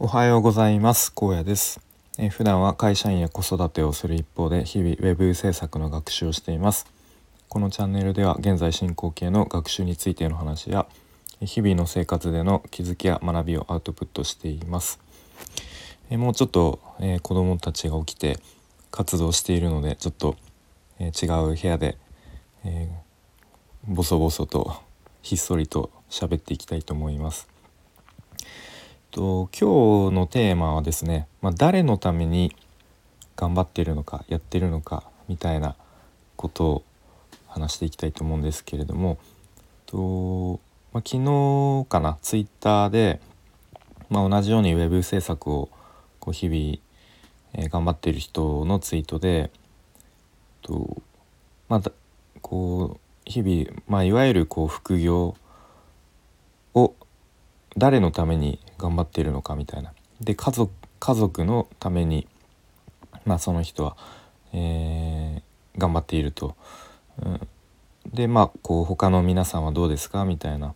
おはようございます。高野です。え普段は会社員や子育てをする一方で日々ウェブ制作の学習をしています。このチャンネルでは現在進行形の学習についての話や日々の生活での気づきや学びをアウトプットしています。えもうちょっと、えー、子供たちが起きて活動しているのでちょっと、えー、違う部屋で、えー、ボソボソとひっそりと喋っていきたいと思います。と今日のテーマはですね、まあ、誰のために頑張っているのかやってるのかみたいなことを話していきたいと思うんですけれどもと、まあ、昨日かなツイッターで、まあ、同じようにウェブ制作をこう日々、えー、頑張っている人のツイートでと、まあ、こう日々、まあ、いわゆるこう副業を誰のために頑張っているのかみたいな。で家族家族のために、まあ、その人は、えー、頑張っていると。うん、でまあこう他の皆さんはどうですかみたいな。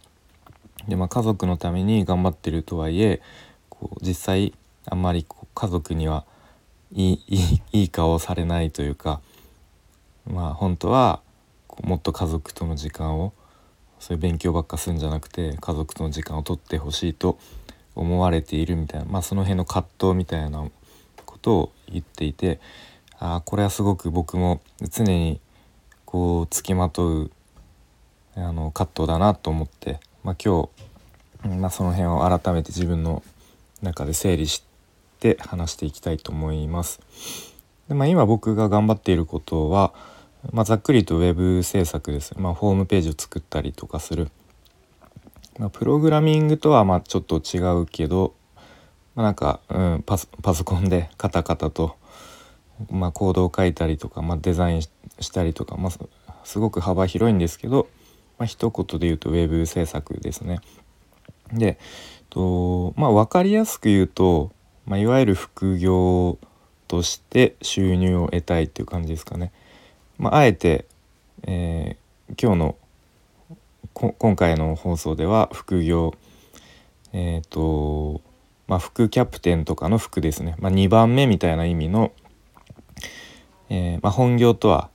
でまあ家族のために頑張ってるとはいえこう実際あんまりこう家族にはいいいいいい顔をされないというかまあ本当はもっと家族との時間をそういう勉強ばっかするんじゃなくて家族との時間をとってほしいと思われているみたいな、まあ、その辺の葛藤みたいなことを言っていてあこれはすごく僕も常にこうつきまとうあの葛藤だなと思って、まあ、今日、まあ、その辺を改めて自分の中で整理して話していきたいと思います。でまあ、今僕が頑張っていることは、まあ、ざっくりとウェブ制作です、まあ、ホームページを作ったりとかする、まあ、プログラミングとはまあちょっと違うけど、まあ、なんか、うん、パソコンでカタカタと、まあ、コードを書いたりとか、まあ、デザインしたりとか、まあ、すごく幅広いんですけど、まあ一言で言うとウェブ制作ですね。でとまあ分かりやすく言うと、まあ、いわゆる副業として収入を得たいっていう感じですかね。まあ、あえて、えー、今日の今回の放送では副業えっ、ー、とまあ副キャプテンとかの副ですね、まあ、2番目みたいな意味の、えー、まあ、本業とは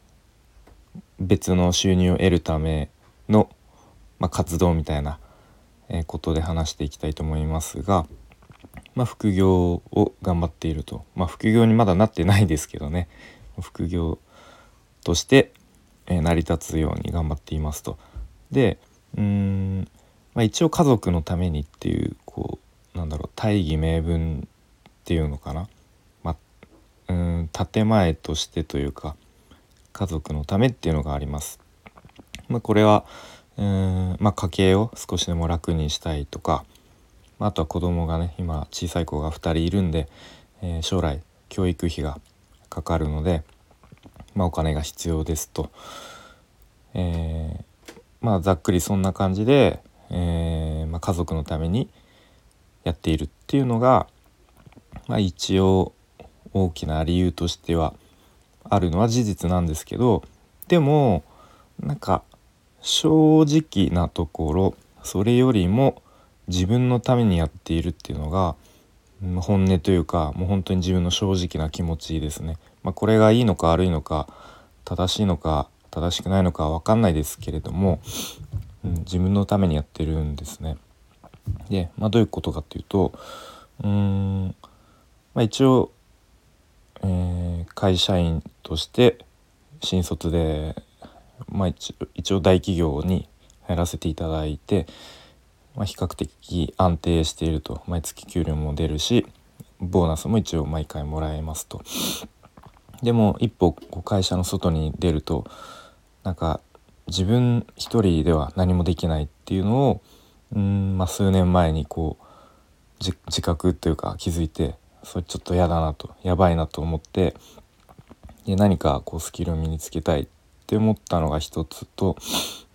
別の収入を得るための、ま活動みたいなことで話していきたいと思いますが、まあ、副業を頑張っていると、まあ、副業にまだなってないですけどね。副業として、成り立つように頑張っていますと。でうん、まあ、一応家族のためにっていうこうなんだろう大義名分っていうのかな、まあ、うん建前としてというか家族のためっていうのがあります。まあ、これはうんまあ、家計を少しでも楽にしたいとか、まあとは子供がね今小さい子が2人いるんで、えー、将来教育費がかかるので、まあ、お金が必要ですと、えー、まあざっくりそんな感じで、えー、まあ、家族のためにやっているっていうのが、まあ、一応大きな理由としてはあるのは事実なんですけどでもなんか正直なところそれよりも自分のためにやっているっていうのが本音というかもう本当に自分の正直な気持ちですね。まあ、これがいいのか悪いのか正しいのか正しくないのか分かんないですけれども、うん、自分のためにやってるんですね。で、まあ、どういうことかっていうとうん、まあ、一応、えー、会社員として新卒で、まあ一、一応大企業に入らせていただいて、まあ、比較的安定していると毎月給料も出るしボーナスも一応毎回もらえますと。でも一歩こう会社の外に出るとなんか自分一人では何もできないっていうのをうん、まあ、数年前にこう自覚というか気づいてそれちょっと嫌だなとやばいなと思ってで何かこうスキルを身につけたいって思ったのが一つと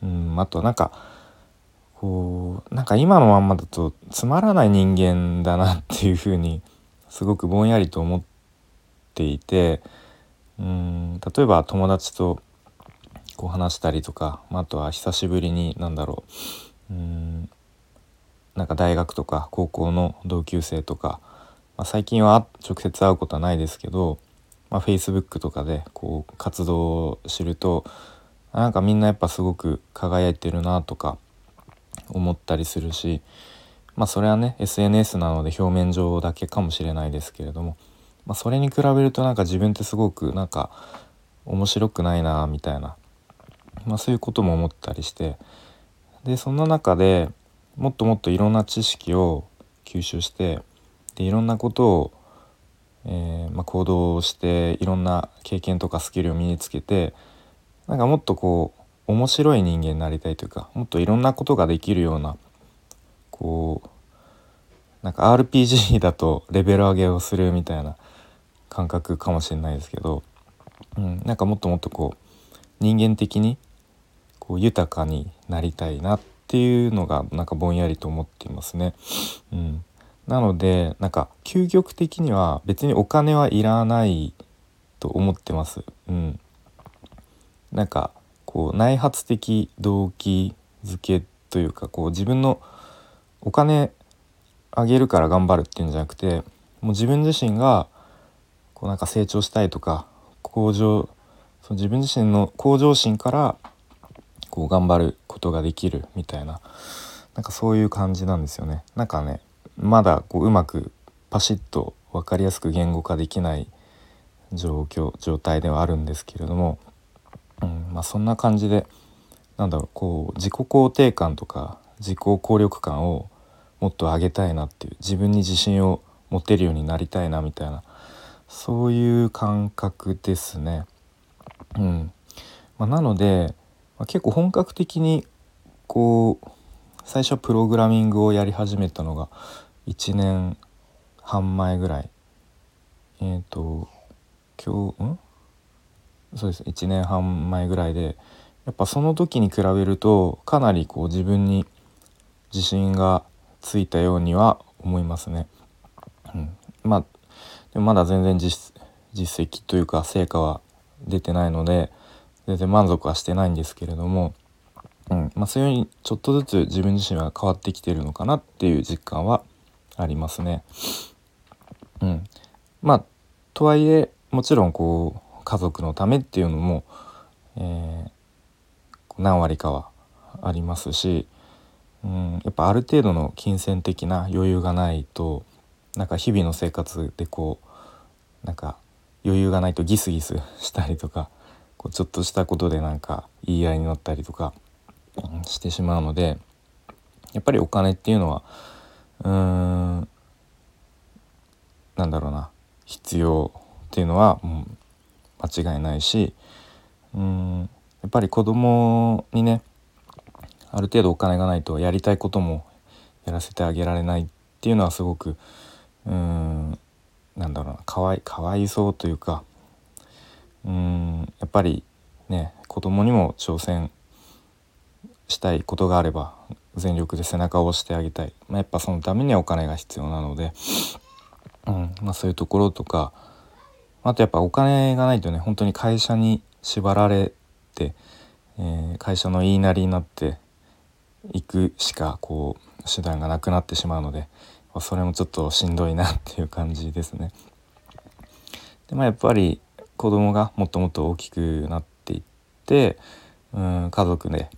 うんあとなんかこうなんか今のまんまだとつまらない人間だなっていうふうにすごくぼんやりと思っていてうん例えば友達とこう話したりとか、まあ、とは久しぶりに何だろううんなんか大学とか高校の同級生とかまあ、最近は直接会うことはないですけど、まあ、Facebook とかでこう活動するとなんかみんなやっぱすごく輝いてるなとか思ったりするしまあそれはね SNS なので表面上だけかもしれないですけれども、まあ、それに比べるとなんか自分ってすごくなんか面白くないなみたいな、まあ、そういうことも思ったりしてでその中でもっともっといろんな知識を吸収してでいろんなことを、えー、まあ、行動していろんな経験とかスキルを身につけてなんかもっとこう面白い人間になりたいというかもっといろんなことができるようなこうなんか RPG だとレベル上げをするみたいな感覚かもしれないですけど、うん、なんかもっともっとこう人間的にこう豊かになりたいなっていうのがなんかぼんやりと思っていますね。うん、なのでなんか究極的には別にお金はいらないと思ってます。うん、なんかこう内発的動機づけというかこう自分のお金あげるから頑張るっていうんじゃなくてもう自分自身がこうなんか成長したいとか向上その自分自身の向上心からこう頑張ることができるみたいななんかそういう感じなんですよね。なんかねまだこううまくパシッと分かりやすく言語化できない状況状態ではあるんですけれども、うんまあ、そんな感じでなんだろうこう自己肯定感とか自己効力感をもっと上げたいなっていう自分に自信を持てるようになりたいなみたいなそういう感覚ですね。うん。まあ、なので、まあ、結構本格的にこう最初プログラミングをやり始めたのが1年半前ぐらい。えっ、ー、と今日ん？そうです。1年半前ぐらいでやっぱその時に比べるとかなりこう自分に自信がついたようには思いますね。うん、まあでもまだ全然実実績というか成果は出てないので全然満足はしてないんですけれどもうん。まあ、そういうふうにちょっとずつ自分自身は変わってきてるのかなっていう実感はありますね。うん、まあとはいえもちろんこう家族のためっていうのも、えー、何割かはありますし、うん、やっぱある程度の金銭的な余裕がないとなんか日々の生活でこうなんか余裕がないとギスギスしたりとかこうちょっとしたことでなんか言い合いになったりとかしてしまうのでやっぱりお金っていうのはうーんなんだろうな必要っていうのはもう間違いないしうんやっぱり子供にねある程度お金がないとやりたいこともやらせてあげられないっていうのはすごくうんなんだろうなかわいかわいそうというかうんやっぱりね子供にも挑戦したいことがあれば全力で背中を押してあげたい、まあ、やっぱそのためにはお金が必要なので、うんまあ、そういうところとかあとやっぱお金がないとね本当に会社に縛られて、えー、会社の言いなりになっていくしかこう手段がなくなってしまうのでそれもちょっとしんどいなっていう感じですね。でまあやっぱり子供がもっともっと大きくなっていってうん家族で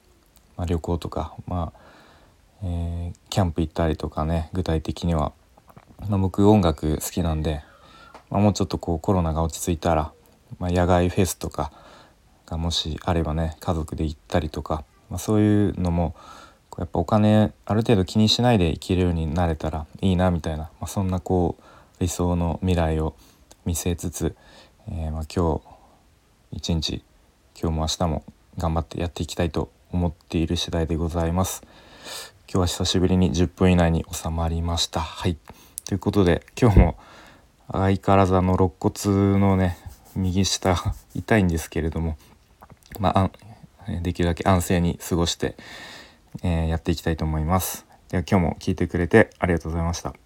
まあ、旅行とか、まあえー、キャンプ行ったりとかね具体的には、まあ、僕音楽好きなんで、まあ、もうちょっとこうコロナが落ち着いたら、まあ、野外フェスとかがもしあればね家族で行ったりとか、まあ、そういうのもやっぱお金ある程度気にしないで生きるようになれたらいいなみたいな、まあ、そんなこう理想の未来を見据えつつ、えー、ま今日一日今日も明日も頑張ってやっていきたいと思っている次第でございます。今日は久しぶりに10分以内に収まりました。はい。ということで今日も相変わらずあの肋骨のね右下痛いんですけれどもまあできるだけ安静に過ごして、えー、やっていきたいと思います。では今日も聞いてくれてありがとうございました。